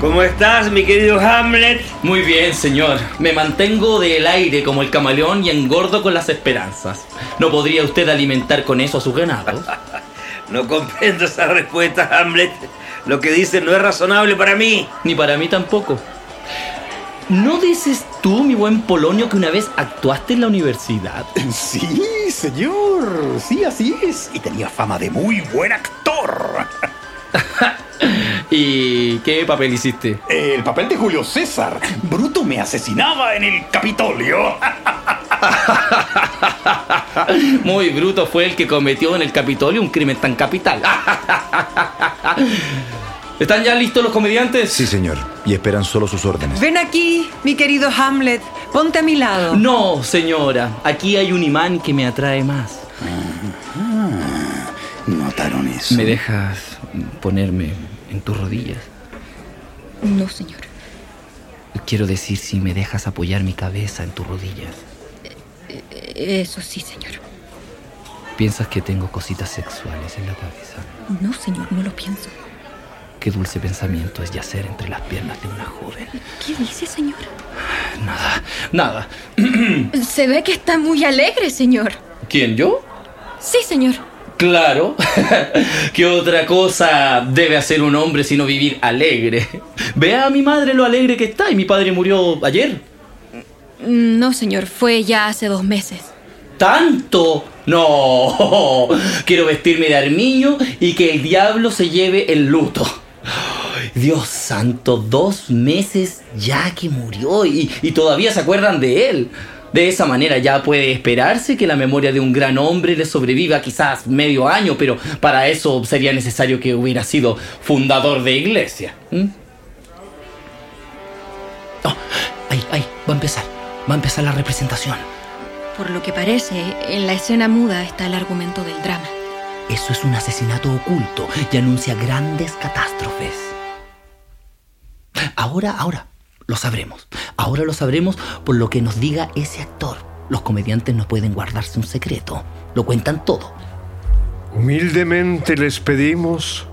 ¿Cómo estás, mi querido Hamlet? Muy bien, señor. Me mantengo del aire como el camaleón y engordo con las esperanzas. ¿No podría usted alimentar con eso a su ganado? no comprendo esa respuesta, Hamlet. Lo que dices no es razonable para mí. Ni para mí tampoco. ¿No dices tú, mi buen Polonio, que una vez actuaste en la universidad? Sí, señor. Sí, así es. Y tenía fama de muy buen actor. ¿Y qué papel hiciste? El papel de Julio César. Bruto me asesinaba en el Capitolio. Muy bruto fue el que cometió en el Capitolio un crimen tan capital. ¿Están ya listos los comediantes? Sí, señor. Y esperan solo sus órdenes. Ven aquí, mi querido Hamlet. Ponte a mi lado. No, señora. Aquí hay un imán que me atrae más. ¿Notaron eso? ¿Me dejas ponerme en tus rodillas? No, señor. Quiero decir, si me dejas apoyar mi cabeza en tus rodillas. Eso sí, señor. ¿Piensas que tengo cositas sexuales en la cabeza? No, señor, no lo pienso. Qué dulce pensamiento es yacer entre las piernas de una joven. ¿Qué dice, señor? Nada, nada. Se ve que está muy alegre, señor. ¿Quién, yo? Sí, señor. Claro. ¿Qué otra cosa debe hacer un hombre sino vivir alegre? Vea a mi madre lo alegre que está y mi padre murió ayer. No, señor, fue ya hace dos meses. ¿Tanto? No. Quiero vestirme de armiño y que el diablo se lleve el luto. Dios santo, dos meses ya que murió y, y todavía se acuerdan de él. De esa manera ya puede esperarse que la memoria de un gran hombre le sobreviva quizás medio año, pero para eso sería necesario que hubiera sido fundador de iglesia. ¿Mm? Oh, ahí, ahí, va a empezar. Va a empezar la representación. Por lo que parece, en la escena muda está el argumento del drama. Eso es un asesinato oculto y anuncia grandes catástrofes. Ahora, ahora, lo sabremos. Ahora lo sabremos por lo que nos diga ese actor. Los comediantes no pueden guardarse un secreto. Lo cuentan todo. Humildemente les pedimos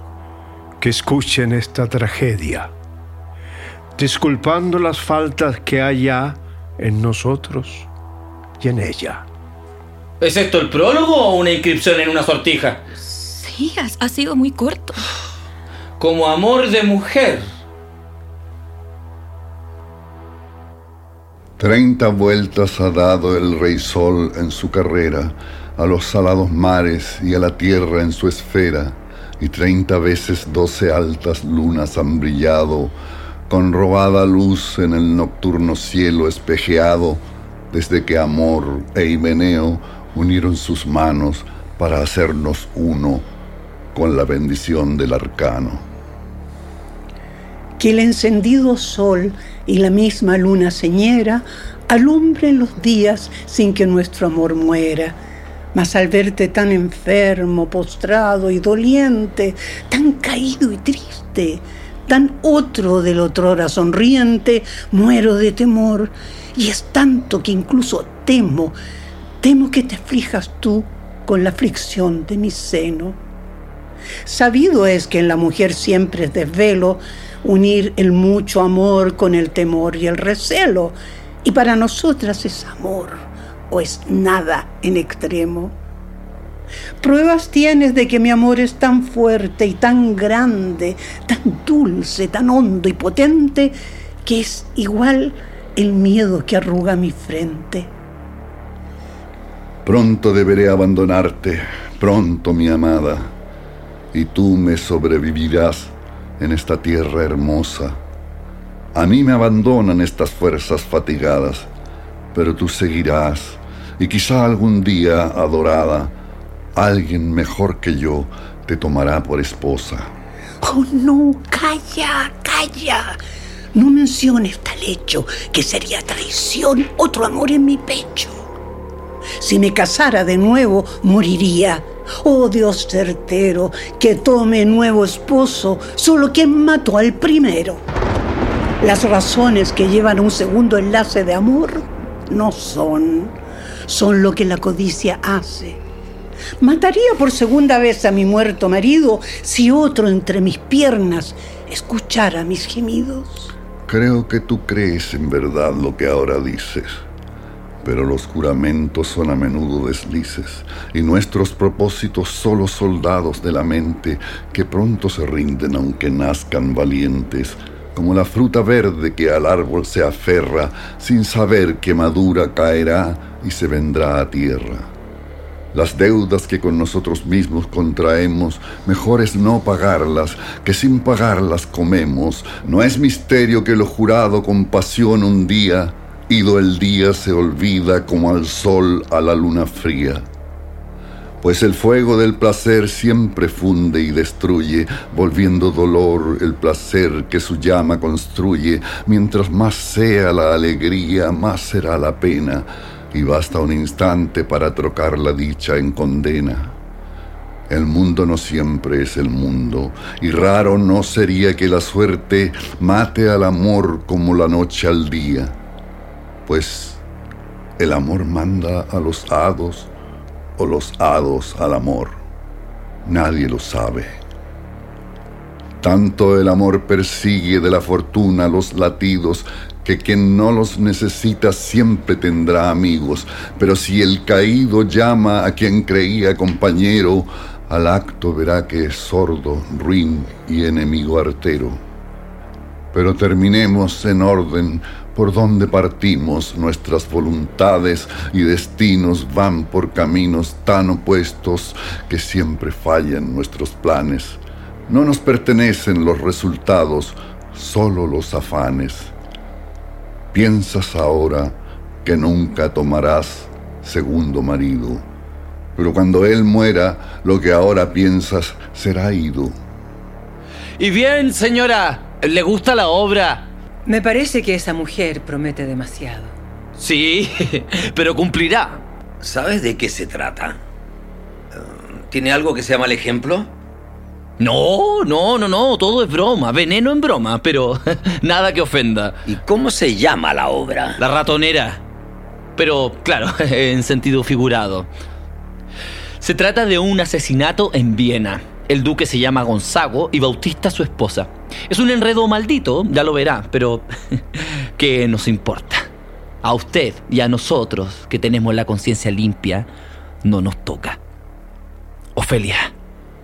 que escuchen esta tragedia, disculpando las faltas que haya en nosotros y en ella. ¿Es esto el prólogo o una inscripción en una sortija? Sí, ha, ha sido muy corto. Como amor de mujer. Treinta vueltas ha dado el rey sol en su carrera, a los salados mares y a la tierra en su esfera, y treinta veces doce altas lunas han brillado, con robada luz en el nocturno cielo espejeado, desde que amor e Himeneo unieron sus manos para hacernos uno con la bendición del arcano. Que el encendido sol y la misma luna señera alumbren los días sin que nuestro amor muera. Mas al verte tan enfermo, postrado y doliente, tan caído y triste, tan otro del otrora sonriente, muero de temor. Y es tanto que incluso temo, temo que te aflijas tú con la aflicción de mi seno. Sabido es que en la mujer siempre es desvelo unir el mucho amor con el temor y el recelo, y para nosotras es amor o es nada en extremo. Pruebas tienes de que mi amor es tan fuerte y tan grande, tan dulce, tan hondo y potente, que es igual el miedo que arruga mi frente. Pronto deberé abandonarte, pronto mi amada, y tú me sobrevivirás en esta tierra hermosa. A mí me abandonan estas fuerzas fatigadas, pero tú seguirás y quizá algún día, adorada, alguien mejor que yo te tomará por esposa. Oh, no, calla, calla. No menciones tal hecho, que sería traición otro amor en mi pecho. Si me casara de nuevo, moriría. Oh Dios certero, que tome nuevo esposo solo quien mató al primero. Las razones que llevan a un segundo enlace de amor no son, son lo que la codicia hace. Mataría por segunda vez a mi muerto marido si otro entre mis piernas escuchara mis gemidos. Creo que tú crees en verdad lo que ahora dices, pero los juramentos son a menudo deslices y nuestros propósitos solo soldados de la mente que pronto se rinden aunque nazcan valientes, como la fruta verde que al árbol se aferra sin saber que madura caerá y se vendrá a tierra. Las deudas que con nosotros mismos contraemos, mejor es no pagarlas, que sin pagarlas comemos. No es misterio que lo jurado con pasión un día, ido el día se olvida como al sol a la luna fría. Pues el fuego del placer siempre funde y destruye, volviendo dolor el placer que su llama construye. Mientras más sea la alegría, más será la pena y basta un instante para trocar la dicha en condena. El mundo no siempre es el mundo, y raro no sería que la suerte mate al amor como la noche al día, pues el amor manda a los hados o los hados al amor. Nadie lo sabe. Tanto el amor persigue de la fortuna los latidos que quien no los necesita siempre tendrá amigos, pero si el caído llama a quien creía compañero, al acto verá que es sordo, ruin y enemigo artero. Pero terminemos en orden por donde partimos, nuestras voluntades y destinos van por caminos tan opuestos que siempre fallan nuestros planes. No nos pertenecen los resultados, solo los afanes. Piensas ahora que nunca tomarás segundo marido, pero cuando él muera, lo que ahora piensas será ido. Y bien, señora, ¿le gusta la obra? Me parece que esa mujer promete demasiado. Sí, pero cumplirá. ¿Sabes de qué se trata? ¿Tiene algo que sea mal ejemplo? No, no, no, no, todo es broma, veneno en broma, pero nada que ofenda. ¿Y cómo se llama la obra? La ratonera. Pero, claro, en sentido figurado. Se trata de un asesinato en Viena. El duque se llama Gonzago y Bautista su esposa. Es un enredo maldito, ya lo verá, pero ¿qué nos importa? A usted y a nosotros, que tenemos la conciencia limpia, no nos toca. Ofelia,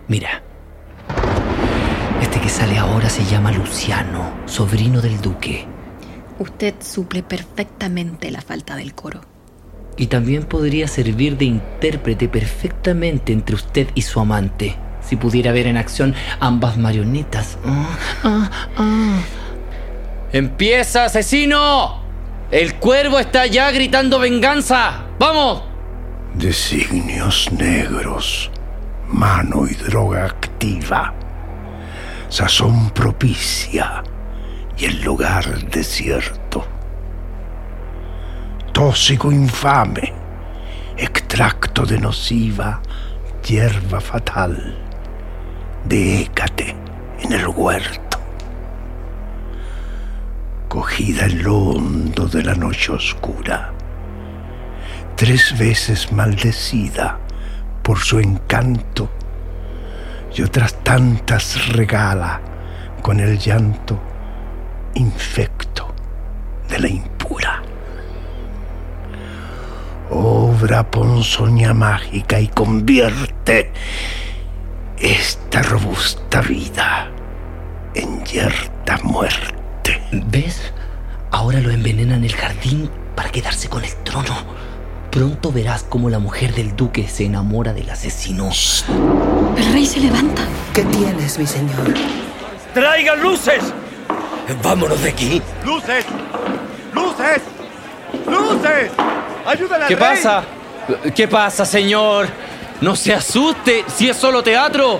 mira. Este que sale ahora se llama Luciano, sobrino del duque. Usted suple perfectamente la falta del coro. Y también podría servir de intérprete perfectamente entre usted y su amante, si pudiera ver en acción ambas marionetas. ¡Empieza, asesino! El cuervo está ya gritando venganza. ¡Vamos! Designios negros, mano y droga activa sazón propicia y el lugar desierto. Tóxico infame, extracto de nociva, hierba fatal, de écate en el huerto. Cogida en lo hondo de la noche oscura, tres veces maldecida por su encanto y otras tantas regala con el llanto infecto de la impura. Obra ponzoña mágica y convierte esta robusta vida en yerta muerte. ¿Ves? Ahora lo envenena en el jardín para quedarse con el trono. Pronto verás cómo la mujer del duque se enamora del asesino. El rey se levanta. ¿Qué tienes, mi señor? ¡Traigan luces! ¡Vámonos de aquí! ¡Luces! ¡Luces! ¡Luces! ¡Ayúdale al ¿Qué rey! pasa? ¿Qué pasa, señor? No se asuste, si es solo teatro.